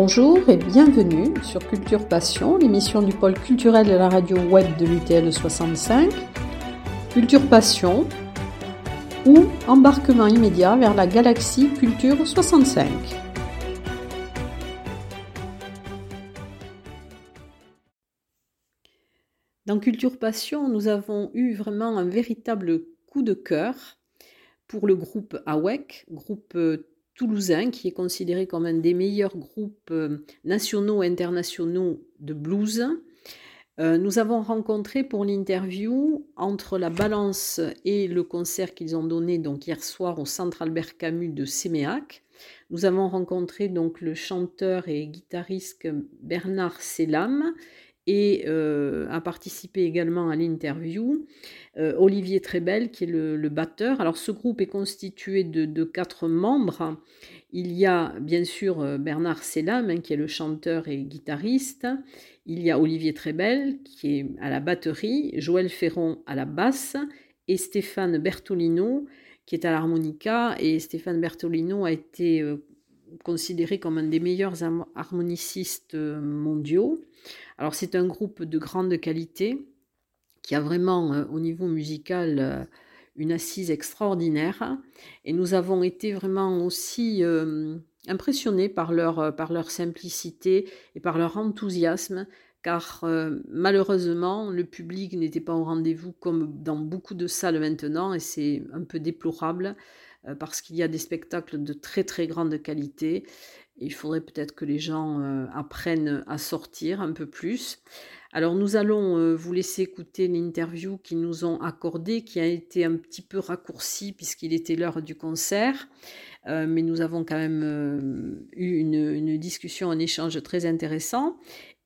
Bonjour et bienvenue sur Culture Passion, l'émission du pôle culturel de la radio web de l'UTL 65. Culture Passion ou embarquement immédiat vers la galaxie Culture 65. Dans Culture Passion, nous avons eu vraiment un véritable coup de cœur pour le groupe AWEC, groupe euh, toulousain qui est considéré comme un des meilleurs groupes euh, nationaux et internationaux de blues. Euh, nous avons rencontré pour l'interview entre la balance et le concert qu'ils ont donné donc hier soir au Centre Albert Camus de Séméac. Nous avons rencontré donc le chanteur et guitariste Bernard Selam et euh, a participé également à l'interview euh, Olivier Trébel, qui est le, batteur. Alors ce groupe est constitué de, quatre membres. Il y a bien sûr euh, Bernard Selam, hein, qui est le chanteur et guitariste. Il y a Olivier Trébel, qui est à la batterie, Joël Ferron à la basse, et Stéphane Bertolino, qui est à l'harmonica. Et Stéphane Bertolino a été considéré comme un des meilleurs harmonicistes mondiaux. Alors c'est un groupe de grande qualité qui a vraiment euh, au niveau musical euh, une assise extraordinaire et nous avons été vraiment aussi euh, impressionnés par leur, par leur simplicité et par leur enthousiasme car malheureusement le public n'était pas au rendez-vous comme dans beaucoup de salles maintenant et c'est un peu déplorable parce qu'il y a des spectacles de très très grande qualité il faudrait peut-être que les gens euh, apprennent à sortir un peu plus. Alors nous allons euh, vous laisser écouter l'interview qu'ils nous ont accordée, qui a été un petit peu raccourcie puisqu'il était l'heure du concert. Euh, mais nous avons quand même eu une, une, discussion, un échange très intéressant.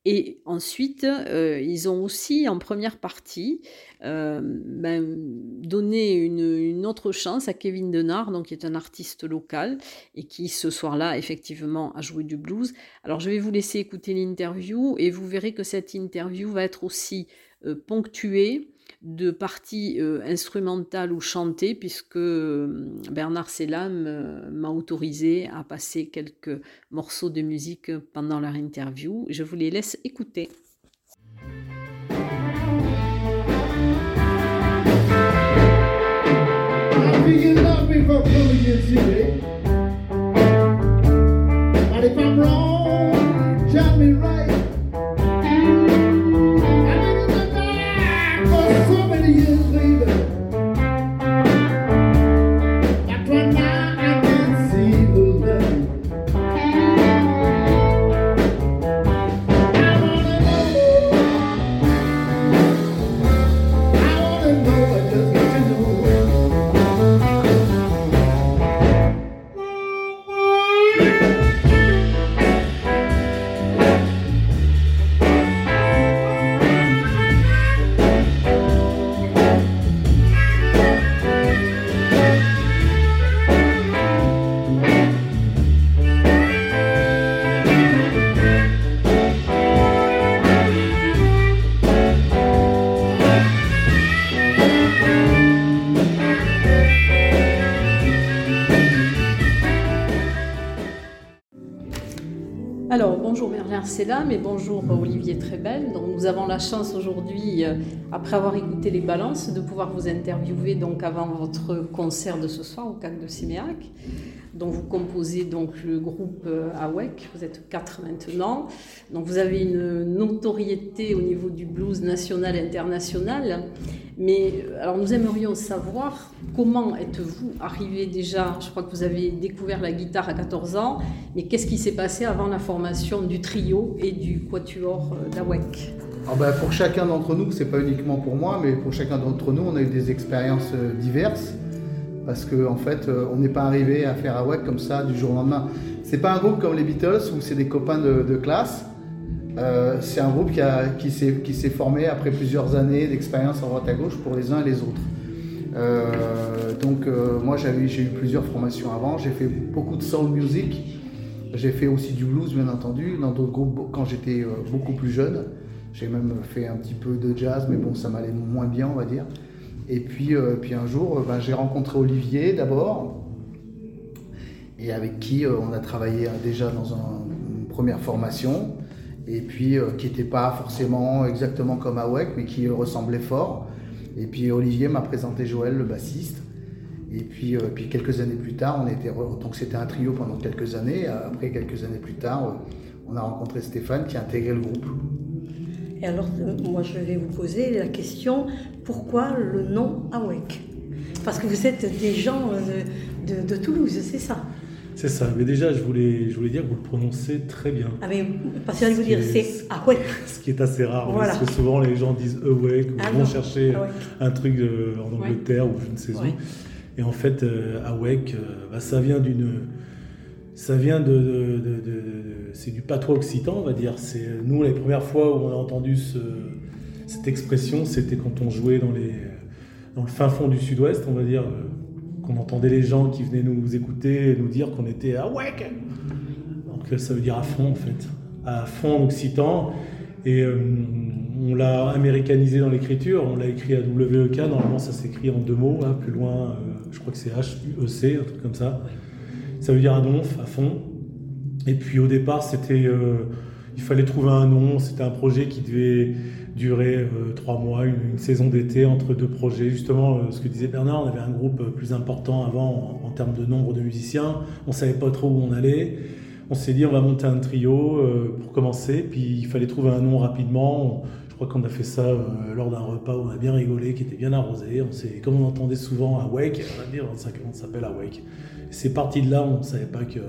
Et ensuite, euh, ils ont aussi, en première partie, euh, ben, donné une, autre chance à Kevin Denard, donc, qui est un artiste local et qui, ce soir-là, effectivement, a joué du blues. Alors, je vais vous laisser écouter l'interview et vous verrez que cette interview va être aussi euh, ponctuée de parties euh, instrumentales ou chantées, puisque euh, Bernard Selam euh, m'a autorisé à passer quelques morceaux de musique pendant leur interview. Je vous les laisse écouter. Mais bonjour Olivier Trébel. Donc, nous avons la chance aujourd'hui, euh, après avoir écouté les balances, de pouvoir vous interviewer donc avant votre concert de ce soir au CAC de Siméac dont vous composez donc le groupe euh, AWEC. Vous êtes quatre maintenant. Donc vous avez une notoriété au niveau du blues national et international. Mais euh, alors nous aimerions savoir comment êtes-vous arrivé déjà? Je crois que vous avez découvert la guitare à 14 ans, mais qu'est-ce qui s'est passé avant la formation du trio et du quatuor euh, d'AWEC ah ben, pour chacun d'entre nous, c'est pas uniquement pour moi, mais pour chacun d'entre nous, on a eu des expériences diverses parce qu'en en fait, euh, on n'est pas arrivé à faire AWAC comme ça du jour au lendemain. C'est pas un groupe comme les Beatles où c'est des copains de, classe. Euh, c'est un groupe qui, qui s'est formé après plusieurs années d'expérience en droite à gauche pour les uns et les autres. Euh, donc moi j'ai eu plusieurs formations avant, j'ai fait beaucoup de soul music, j'ai fait aussi du blues bien entendu, dans d'autres groupes quand j'étais beaucoup plus jeune. J'ai même fait un petit peu de jazz, mais bon ça m'allait moins bien on va dire. Et puis, euh, puis un jour, euh, ben, j'ai rencontré Olivier d'abord, et avec qui euh, on a travaillé déjà dans un, premières formations, et puis qui n'était pas forcément exactement comme Awek, mais qui ressemblait fort. Et puis Olivier m'a présenté Joël, le bassiste. Et puis, puis quelques années plus tard, on était donc c'était un trio pendant quelques années. Après quelques années plus tard, on a rencontré Stéphane qui a intégré le groupe. Et alors, moi, je vais vous poser la question pourquoi le nom Awek Parce que vous êtes des gens de, de, Toulouse, c'est ça? C'est ça, mais déjà je voulais, je voulais dire que vous le prononcez très bien. Ah mais parce que vous dire c'est Awek. Ce qui est assez rare, parce que souvent les gens disent Awek ou ah vont chercher un truc en Angleterre ou je ne sais où. Et en fait, euh, Awek, euh, bah, ça vient d'une ça vient de, c'est du patois occitan, on va dire. C'est nous les premières fois où on a entendu cette expression, c'était quand on jouait dans les dans le fin fond du Sud-Ouest, on va dire, euh, qu'on entendait les gens qui venaient nous écouter et nous dire qu'on était à. Donc euh, ça veut dire à fond en fait, à fond en occitan. Et euh, on l'a américanisé dans l'écriture, on l'a écrit à WEK, normalement ça s'écrit en deux mots, hein, plus loin, je crois que c'est H-U-E-C, un truc comme ça ça veut dire à donf, à fond. Et puis au départ, c'était, euh, il fallait trouver un nom. C'était un projet qui devait durer euh, trois mois, une, saison d'été entre deux projets. Justement, euh, ce que disait Bernard, on avait un groupe plus important avant en, termes de nombre de musiciens. On savait pas trop où on allait. On s'est dit, on va monter un trio pour commencer. Puis il fallait trouver un nom rapidement. Je crois qu'on a fait ça lors d'un repas où on a bien rigolé, qui était bien arrosé. On s'est, comme on entendait souvent à Wake, on va dire, ça s'appelle Awake c'est parti de là, on ne savait pas que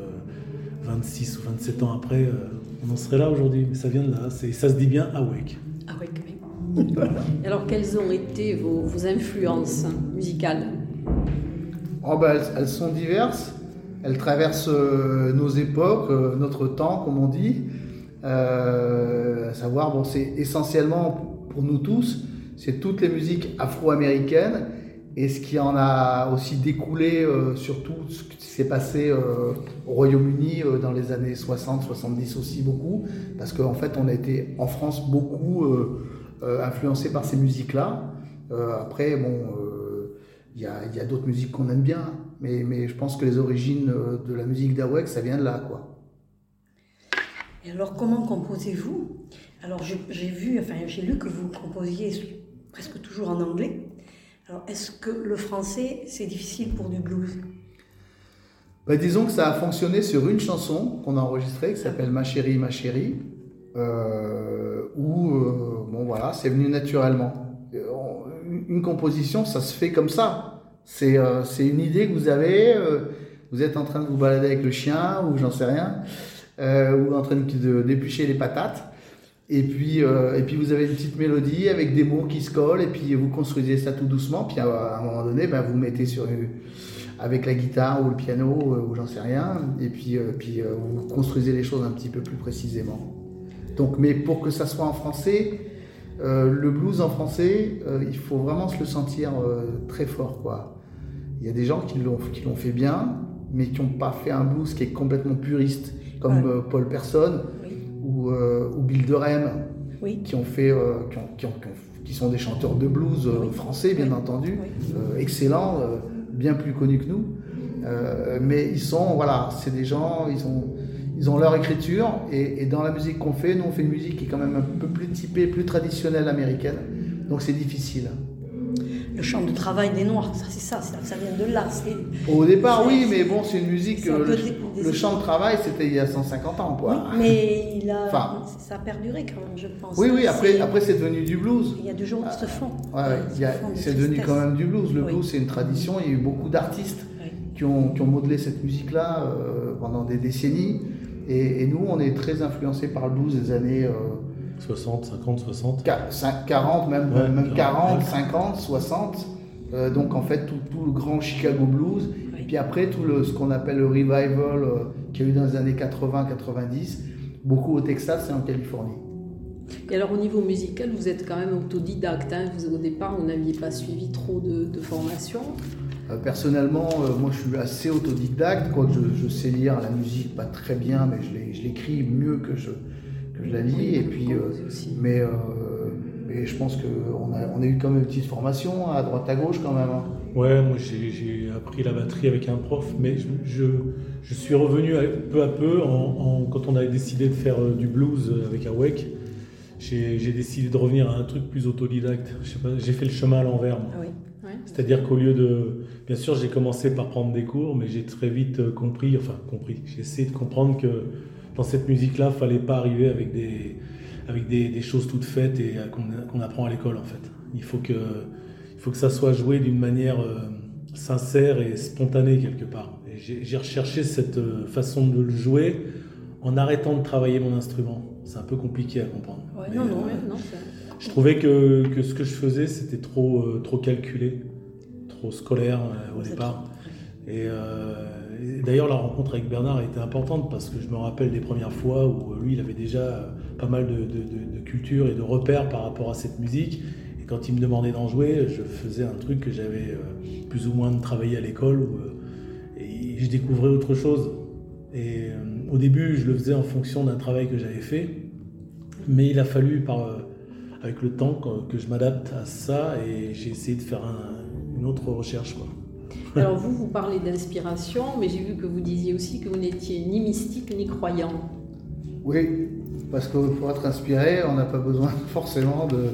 26 ou 27 ans après, euh, on en serait là aujourd'hui. Mais ça vient de là, ça se dit bien Awake. Awake, oui. Alors, quelles ont été vos, influences musicales? Oh ben, elles, sont diverses. Elles traversent euh, nos époques, euh, notre temps, comme on dit. à savoir, bon, c'est essentiellement pour nous tous, c'est toutes les musiques afro-américaines et ce qui en a aussi découlé, euh, surtout ce qui s'est passé euh, au Royaume-Uni euh, dans les années 60, 70 aussi beaucoup, parce qu'en fait on a été en France beaucoup influencé par ces musiques-là. après, bon, il y a, d'autres musiques qu'on aime bien, mais, je pense que les origines de la musique d'Awek, ça vient de là, quoi. Et alors, comment composez-vous? Alors, j'ai vu, enfin, j'ai lu que vous composiez presque toujours en anglais. Alors, est-ce que le français, c'est difficile pour du blues? Bah, Disons que ça a fonctionné sur une chanson qu'on a enregistrée qui s'appelle Ma chérie, ma chérie, euh, où, euh, bon voilà, c'est venu naturellement. Euh, une composition, ça se fait comme ça. C'est une idée que vous avez, vous êtes en train de vous balader avec le chien, ou j'en sais rien, ou en train de d'éplucher les patates. Et puis, euh, et puis vous avez une petite mélodie avec des mots qui se collent, et puis vous construisez ça tout doucement. Puis à, un moment donné, ben, vous mettez sur avec la guitare ou le piano euh, ou j'en sais rien, et puis, euh, puis vous construisez les choses un petit peu plus précisément. Donc, mais pour que ça soit en français, le blues en français, il faut vraiment se le sentir très fort, quoi. Il y a des gens qui l'ont qui l'ont fait bien, mais qui n'ont pas fait un blues qui est complètement puriste, comme Paul Person ou, euh, ou Bill de oui. qui ont fait, euh, qui, qui, sont des chanteurs de blues euh, français, bien entendu, excellents, bien plus connus que nous. mais ils sont, voilà, c'est des gens, ils ont, ils ont leur écriture, et, et dans la musique qu'on fait, nous on fait une musique qui est quand même un peu plus typée, plus traditionnelle américaine, donc c'est difficile le champ de travail des Noirs, ça c'est ça, ça, vient de là. Au départ, oui, mais bon, c'est une musique. Euh, le, champ de travail, c'était il y a 150 ans, quoi. Oui, mais il a, ça a perduré quand même, je pense. Oui, oui, après, après c'est devenu du blues. Il y a deux jours qui se font. Ouais, c'est devenu quand même du blues. Le blues, c'est une tradition. Il y a eu beaucoup d'artistes qui, ont, qui ont modelé cette musique-là euh, pendant des décennies. Et, nous, on est très influencés par le blues des années. Euh, 60, 50, 60 40, même, même 40, 50, 60. donc en fait, tout, tout, le grand Chicago Blues. Et puis après, tout le, ce qu'on appelle le revival euh, qu'il y a eu dans les années 80-90, beaucoup au Texas et en Californie. Et alors au niveau musical, vous êtes quand même autodidacte. Hein vous, au départ, vous n'aviez pas suivi trop de, de formation. Euh, personnellement, euh, moi je suis assez autodidacte, quoique je, je, sais lire la musique pas très bien, mais je l'écris mieux que je, que je la lis. et puis, euh, mais, euh, et je pense qu'on a, on a eu quand même une petite formation à droite à gauche quand même. Hein. Ouais, moi j'ai appris la batterie avec un prof, mais je, je, suis revenu peu à peu en, quand on avait décidé de faire du blues avec Awake. J'ai décidé de revenir à un truc plus autodidacte. J'ai fait le chemin à l'envers. Oui. C'est-à-dire qu'au lieu de. Bien sûr, j'ai commencé par prendre des cours, mais j'ai très vite compris, enfin compris, j'ai essayé de comprendre que dans cette musique-là, il fallait pas arriver avec des, avec des, choses toutes faites et euh, qu'on apprend à l'école en fait. Il faut que, il faut que ça soit joué d'une manière euh, sincère et spontanée quelque part. J'ai recherché cette euh, façon de le jouer en arrêtant de travailler mon instrument. C'est un peu compliqué à comprendre. non, non, non, je trouvais que, que, ce que je faisais, c'était trop, trop calculé, trop scolaire au départ. Et, d'ailleurs, la rencontre avec Bernard a été importante parce que je me rappelle des premières fois où lui, il avait déjà pas mal de, culture et de repères par rapport à cette musique. Et quand il me demandait d'en jouer, je faisais un truc que j'avais euh, plus ou moins travaillé à l'école euh, et je découvrais autre chose. Et euh, au début, je le faisais en fonction d'un travail que j'avais fait, mais il a fallu, avec le temps, que, je m'adapte à ça et j'ai essayé de faire une autre recherche. Alors vous, vous parlez d'inspiration, mais j'ai vu que vous disiez aussi que vous n'étiez ni mystique ni croyant. Oui, parce que pour être inspiré, on n'a pas besoin forcément de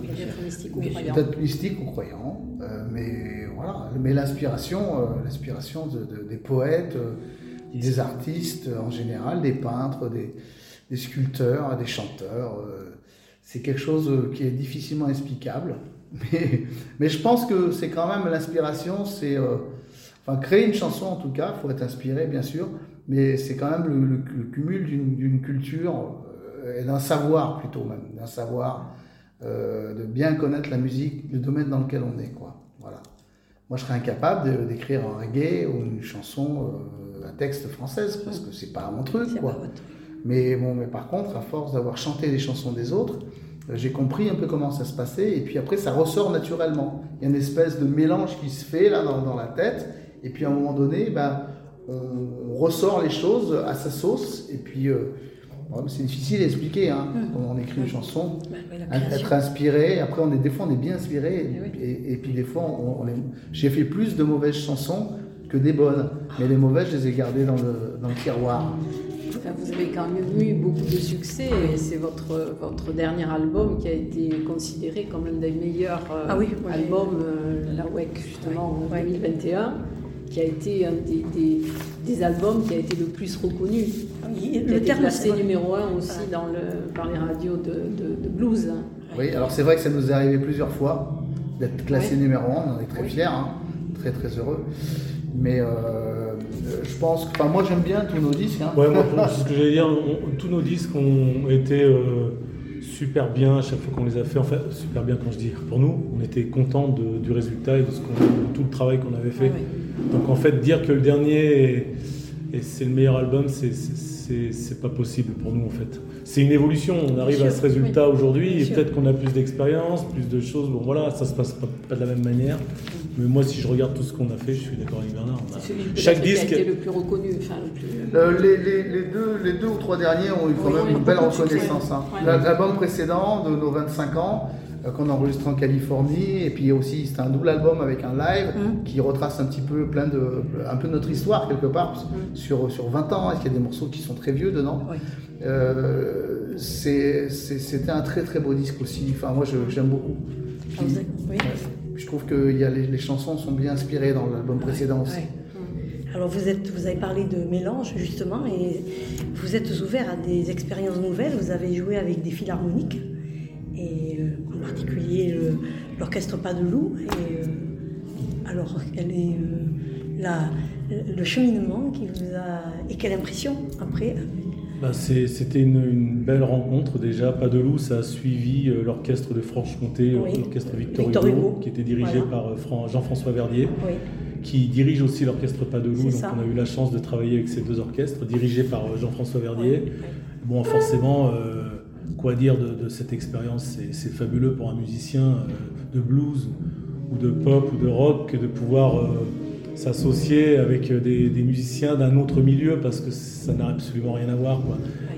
d'être mystique ou croyant. Euh, mais voilà, mais l'inspiration, euh, l'inspiration des poètes, euh, des artistes en général, des peintres, des, sculpteurs, des chanteurs, c'est quelque chose qui est difficilement explicable. Mais, mais je pense que c'est quand même l'inspiration, c'est enfin créer une chanson en tout cas, il faut être inspiré bien sûr, mais c'est quand même le cumul d'une culture et d'un savoir plutôt même, d'un savoir, euh, de bien connaître la musique, le domaine dans lequel on est. Quoi. Voilà. Moi, je serais incapable d'écrire un reggae ou une chanson, euh, un texte française, parce que c'est pas mon truc. Quoi. Mais, bon, mais par contre, à force d'avoir chanté les chansons des autres, euh, j'ai compris un peu comment ça se passait, et puis après, ça ressort naturellement. Il y a une espèce de mélange qui se fait là dans, dans la tête, et puis à un moment donné, ben, on, ressort les choses à sa sauce, et puis c'est difficile à expliquer hein, quand on écrit une chanson, bah, être inspiré. Après, on est, des fois, on est bien inspiré. Eh et, puis, des fois, on, j'ai fait plus de mauvaises chansons que des bonnes. Mais les mauvaises, je les ai gardées dans le, dans le tiroir. vous avez quand même eu beaucoup de succès. Et c'est votre, votre dernier album qui a été considéré comme l'un des meilleurs euh, ah albums, euh, la WEC justement en 2021 qui a été un des, des, albums qui a été le plus reconnu. Il le a été numéro un aussi dans le, par les radios de, de, blues. Oui, alors c'est vrai que ça nous est arrivé plusieurs fois d'être classé numéro un, on est très fiers, hein, très très heureux. Mais euh, je pense que, enfin moi j'aime bien tous nos disques. Hein. Ouais, moi, ce que j'allais dire, tous nos disques ont été euh, super bien à chaque fois qu'on les a fait. En fait, super bien quand je dis pour nous, on était content du résultat et de, ce tout le travail qu'on avait fait. Donc en fait, dire que le dernier et c'est le meilleur album, c'est pas possible pour nous en fait. C'est une évolution, on arrive à ce résultat aujourd'hui et peut-être qu'on a plus d'expérience, plus de choses. Bon voilà, ça se passe pas, de la même manière. Mais moi, si je regarde tout ce qu'on a fait, je suis d'accord avec Bernard. Chaque disque. Qui a été le plus reconnu. Enfin, le plus... Euh, les, les, les, deux, les deux ou trois derniers ont eu quand même une belle reconnaissance. Hein. L'album précédent de nos 25 ans, euh, qu'on enregistre en Californie. Et puis aussi, c'est un double album avec un live mm. qui retrace un petit peu plein de, un peu notre histoire quelque part mm. sur, sur 20 ans. Est-ce qu'il y a des morceaux qui sont très vieux dedans euh, C'était un très très beau disque aussi. Enfin, moi, j'aime beaucoup. Ah, je trouve que y a les, les, chansons sont bien inspirées dans l'album précédent aussi. Alors vous, êtes, vous avez parlé de mélange justement et vous êtes ouvert à des expériences nouvelles. Vous avez joué avec des philharmoniques et euh, en particulier l'orchestre Pas de Loup. Et, euh, alors, quel est euh, la, le cheminement qui vous a. et quelle impression après bah C'était une, belle rencontre déjà. Pas de loup, ça a suivi l'orchestre de Franche-Comté, l'orchestre Victor, Hugo, qui était dirigé par Jean-François Verdier, qui dirige aussi l'orchestre Pas de loup. Donc on a eu la chance de travailler avec ces deux orchestres, dirigés par Jean-François Verdier. Bon, forcément, quoi dire de, cette expérience C'est fabuleux pour un musicien euh, de blues ou de pop ou de rock de pouvoir euh, s'associer avec des, musiciens d'un autre milieu parce que ça n'a absolument rien à voir.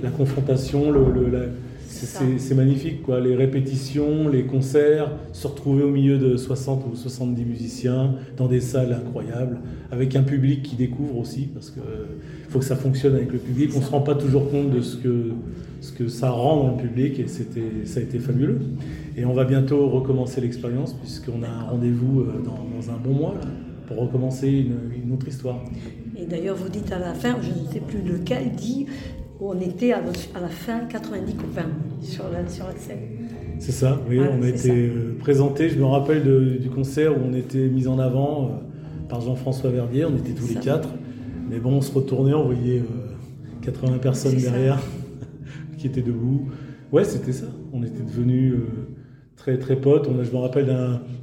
La confrontation, le, c'est magnifique, quoi. Les répétitions, les concerts, se retrouver au milieu de 60 ou 70 musiciens dans des salles incroyables, avec un public qui découvre aussi, parce qu'il faut que ça fonctionne avec le public. On ne se rend pas toujours compte de ce que, ce que ça rend dans le public, et ça a été fabuleux. Et on va bientôt recommencer l'expérience, puisqu'on a un rendez-vous euh, dans, un bon mois, pour recommencer une, une autre histoire. Et d'ailleurs, vous dites à la fin, je ne sais plus lequel, dit on était à, la fin 90 copains sur la, sur la scène. C'est ça, oui, on a été euh, présenté. Je me rappelle du concert où on était mis en avant euh, par Jean-François Verdier, on était tous les quatre. Mais bon, on se retournait, on voyait 80 euh, personnes derrière qui étaient debout. Ouais, c'était ça. On était devenus très très potes. On je me rappelle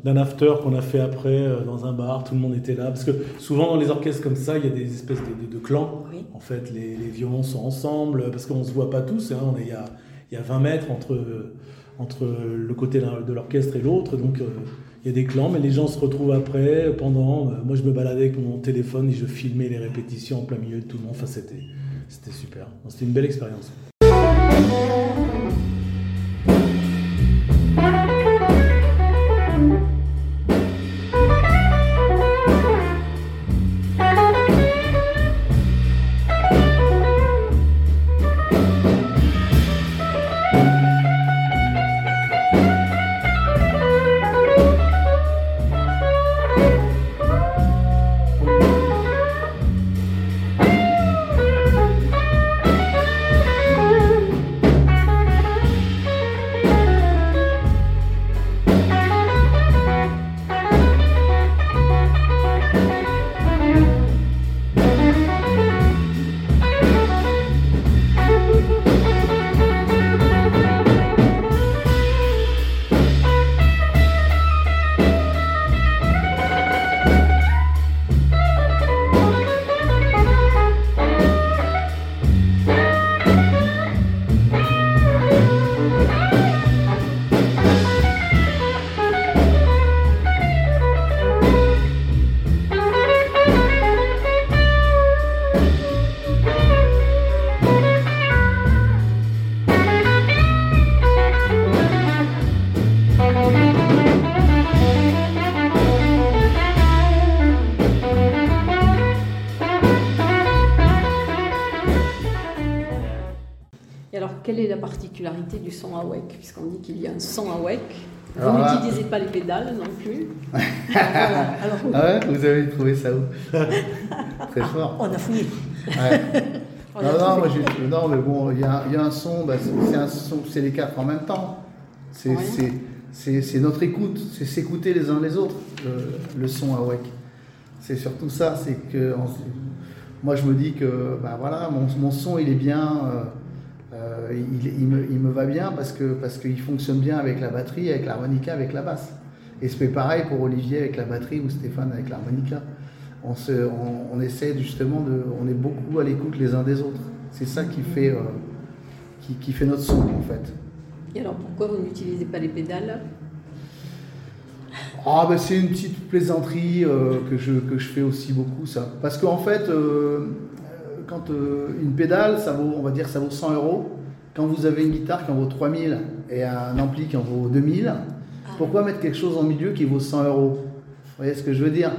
d'un after qu'on a fait après euh, dans un bar, tout le monde était là. Parce que souvent dans les orchestres comme ça, il y a des espèces de, clans. En fait, les, les, violons sont ensemble, parce qu'on ne se voit pas tous. Hein. Il y, a, y, a, 20 mètres entre, entre le côté de l'orchestre et l'autre. Donc euh, il y a des clans, mais les gens se retrouvent après, pendant. Euh, moi, je me baladais avec mon téléphone et je filmais les répétitions en plein milieu de tout le monde. Enfin, c'était super. C'était une belle expérience. Du son à WEC, puisqu'on dit qu'il y a un son à WEC. Vous n'utilisez pas les pédales non plus. Ah ouais, vous avez trouvé ça où Très fort. On a fouillé. non, mais bon, il y a, y a, un son, bah, c'est un son, c'est les quatre en même temps. C'est c'est notre écoute, c'est s'écouter les uns les autres, le, son à WEC. C'est surtout ça, c'est que moi je me dis que bah, voilà, mon, mon son il est bien. Euh, euh, il, me, va bien parce que parce qu'il fonctionne bien avec la batterie, avec l'harmonica, avec la basse. Et c'est pareil pour Olivier avec la batterie ou Stéphane avec l'harmonica. On, se, on, essaie justement de, on est beaucoup à l'écoute les uns des autres. C'est ça qui fait, euh, qui, fait notre son en fait. Et alors pourquoi vous n'utilisez pas les pédales? Ah ben c'est une petite plaisanterie euh, que, je, que je fais aussi beaucoup ça. Parce qu'en fait, quand euh, une pédale, ça vaut, on va dire, ça vaut 100 euros. Quand vous avez une guitare qui en vaut 3000 et un ampli qui en vaut 2000, ah. pourquoi mettre quelque chose en milieu qui vaut 100 euros? Vous voyez ce que je veux dire?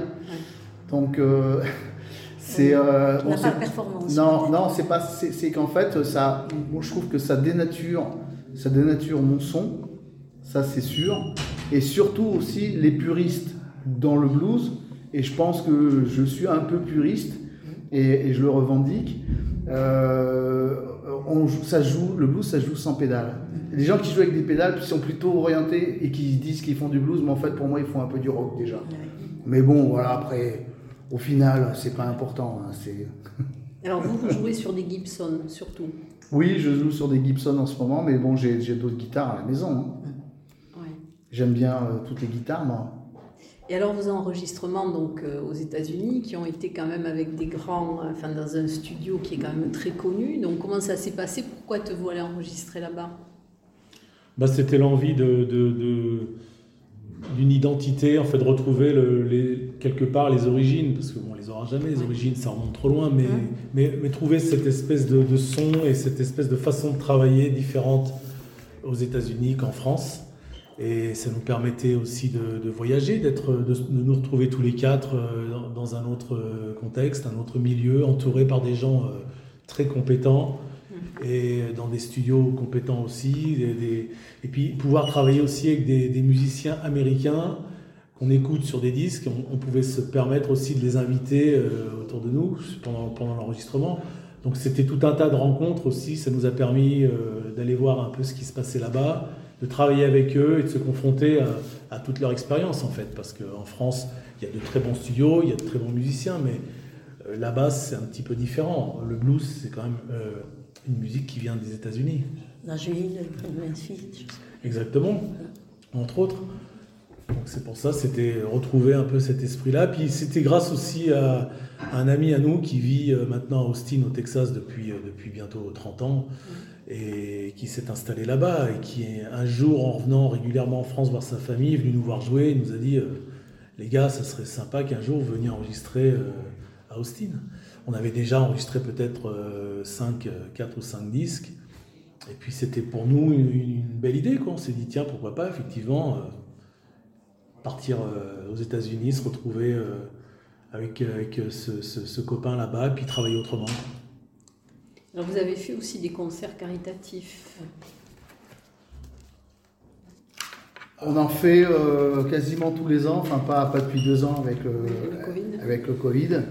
Donc, euh, c'est. Euh, pas performance. Non, non, c'est pas. C'est qu'en fait, ça, moi, je trouve que ça dénature, ça dénature mon son, ça c'est sûr. Et surtout aussi les puristes dans le blues. Et je pense que je suis un peu puriste et, je le revendique. Euh, on ça joue, le blues, ça joue sans pédale. Les gens qui jouent avec des pédales sont plutôt orientés et qui disent qu'ils font du blues, mais en fait, pour moi, ils font un peu du rock déjà. Mais bon, voilà, après, au final, c'est pas important. Hein, Alors, vous, vous jouez sur des Gibson, surtout Oui, je joue sur des Gibson en ce moment, mais bon, j'ai d'autres guitares à la maison. Hein. J'aime bien euh, toutes les guitares, moi. Et alors vos enregistrements donc euh, aux États-Unis, qui ont été quand même avec des grands, enfin dans un studio qui est quand même très connu. Donc comment ça s'est passé? Pourquoi te aller enregistrer là-bas? Bah, c'était l'envie de, d'une identité, en fait, de retrouver le, les, quelque part les origines, parce que bon, on les aura jamais, les origines, ça remonte trop loin, mais, mais, mais, trouver cette espèce de, son et cette espèce de façon de travailler différente aux États-Unis qu'en France. Et ça nous permettait aussi de, voyager, d'être, de, nous retrouver tous les quatre dans un autre contexte, un autre milieu, entouré par des gens très compétents et dans des studios compétents aussi. et puis pouvoir travailler aussi avec des, musiciens américains qu'on écoute sur des disques. On, pouvait se permettre aussi de les inviter euh, autour de nous pendant, pendant l'enregistrement. Donc c'était tout un tas de rencontres aussi. Ça nous a permis euh, d'aller voir un peu ce qui se passait là-bas, de travailler avec eux et de se confronter à, à toute leur expérience en fait. Parce qu'en France, il y a de très bons studios, il y a de très bons musiciens, mais euh, là-bas c'est un petit peu différent. Le blues, c'est quand même une musique qui vient des États-Unis. Nashville, Memphis. Exactement, entre autres. Donc c'est pour ça, c'était retrouver un peu cet esprit-là. Puis c'était grâce aussi à, un ami à nous qui vit euh, maintenant à Austin, au Texas, depuis, euh, depuis bientôt 30 ans, et qui s'est installé là-bas, et qui, un jour, en revenant régulièrement en France voir sa famille, venu nous voir jouer, il nous a dit euh, Les gars, ça serait sympa qu'un jour vous veniez enregistrer à Austin on avait déjà enregistré peut-être 5, euh, 4 euh, ou 5 disques. Et puis c'était pour nous une, belle idée. Quoi. On s'est dit, tiens, pourquoi pas, effectivement, euh, partir aux États-Unis, se retrouver avec, avec ce, copain là-bas, puis travailler autrement. Alors vous avez fait aussi des concerts caritatifs. On en fait quasiment tous les ans, enfin pas, pas depuis deux ans avec, avec le Covid.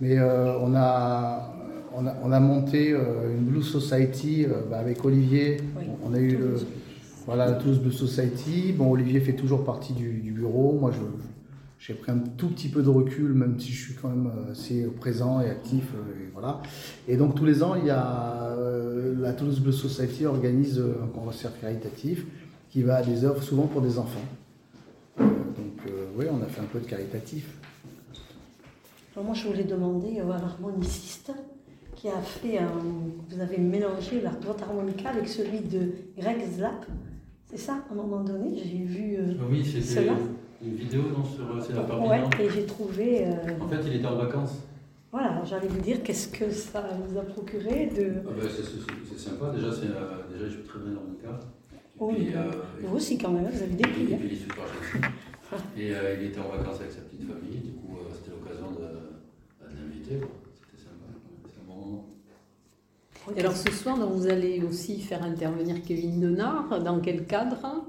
Mais euh, on, a, on, a, monté euh, une Blues Society euh, bah, avec Olivier. On, a eu le, voilà, la Toulouse Blues Society. Bon, Olivier fait toujours partie du, bureau. Moi, j'ai pris un tout petit peu de recul, même si je suis quand même assez présent et actif. Et, voilà. et donc, tous les ans, il y a, la Toulouse Blues Society organise un concert caritatif qui va à des œuvres souvent pour des enfants. donc, oui, on a fait un peu de caritatif. Alors moi, je voulais demander à l'harmoniciste qui a fait un... Vous avez mélangé la droite harmonica avec celui de Greg Zlap. C'est ça, à un moment donné? J'ai vu euh, Oui, c'était une vidéo non, sur euh, c'est la Oui, et j'ai trouvé... Euh, en fait, il était en vacances. Voilà, j'allais vous dire qu'est-ce que ça vous a procuré de... Ah ben, c'est sympa, déjà, déjà je suis très bien l'harmonica. Oui, vous aussi quand même, vous avez des prix. Et, il est super gentil. Et il était en vacances avec sa petite famille, du coup c'était l'occasion de c'était sympa, c'est un bon moment. Et alors ce soir, donc, vous allez aussi faire intervenir Kevin Denard. Dans quel cadre?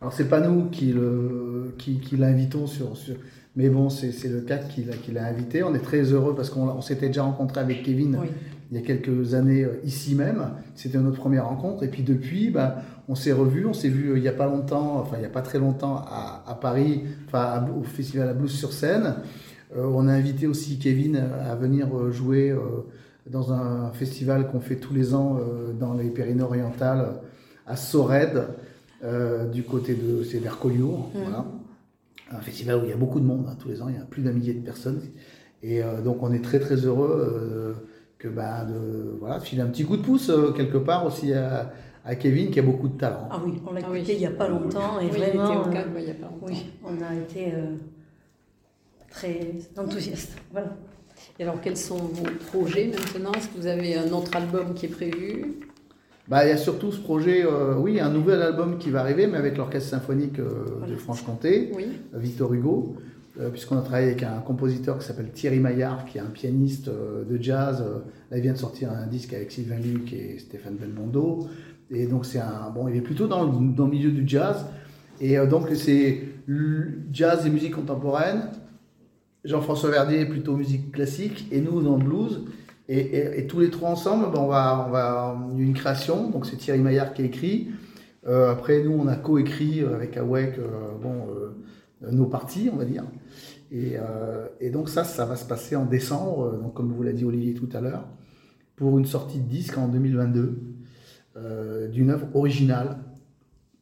Alors c'est pas nous qui le qui, qui l'invitons sur, sur, mais bon c'est, le cadre qui l'a, qui l'a invité. On est très heureux parce qu'on s'était déjà rencontré avec Kevin il y a quelques années euh, ici même. C'était notre première rencontre et puis depuis, bah, on s'est revus. On s'est vu euh, il n'y a pas longtemps, enfin il n'y a pas très longtemps à, à Paris, enfin au festival à Blues sur scène. Euh, on a invité aussi Kevin à venir jouer euh, dans un festival qu'on fait tous les ans dans les Pyrénées-Orientales à Sorède, du côté de c'est vers Collioure. Mmh. Un festival où il y a beaucoup de monde, hein, tous les ans, il y a plus d'un millier de personnes. Et donc on est très très heureux que bah, de voilà, filer un petit coup de pouce quelque part aussi à, Kevin qui a beaucoup de talent. Ah oui, on l'a ah écouté il n'y a pas longtemps et vraiment. il a pas longtemps. Oui, on a été très enthousiaste. Voilà. Et alors, quels sont vos projets maintenant? Est-ce que vous avez un autre album qui est prévu? Bah, il y a surtout ce projet, euh, oui, un nouvel album qui va arriver, mais avec l'Orchestre Symphonique euh, de Franche-Comté, Victor Hugo, euh, puisqu'on a travaillé avec un compositeur qui s'appelle Thierry Maillard, qui est un pianiste de jazz. là, il vient de sortir un disque avec Sylvain Luc et Stéphane Belmondo. Et donc, c'est un. Bon, il est plutôt dans, dans le milieu du jazz. Et donc, c'est jazz et musique contemporaine, Jean-François Verdier est plutôt musique classique et nous dans le blues. Et, tous les trois ensemble, ben on va, une création. Donc c'est Thierry Maillard qui a écrit. Euh, après, nous, on a co-écrit euh, avec Awek euh, nos parties, on va dire. Et, donc ça, ça va se passer en décembre, donc comme vous l'a dit Olivier tout à l'heure, pour une sortie de disque en 2022 d'une œuvre originale,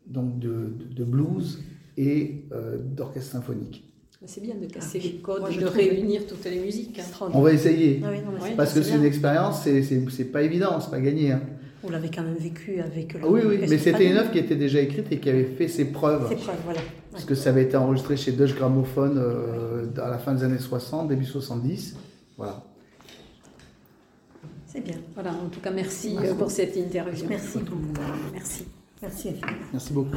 donc de blues et d'orchestre symphonique. C'est bien de casser ah, les codes et de réunir toutes les musiques. Hein. On va essayer. Ah parce que c'est une expérience, c'est pas évident, c'est pas gagné. Hein. Vous l'avez quand même vécu avec le. Ah oui, oui, mais c'était une œuvre qui était déjà écrite et qui avait fait ses preuves. Ses preuves, voilà. Parce que ça avait été enregistré chez Deutsche Grammophon euh, à la fin des années 60, début 70. Voilà. C'est bien. Voilà, en tout cas, merci pour cette interview. Merci. Merci. Merci Merci beaucoup.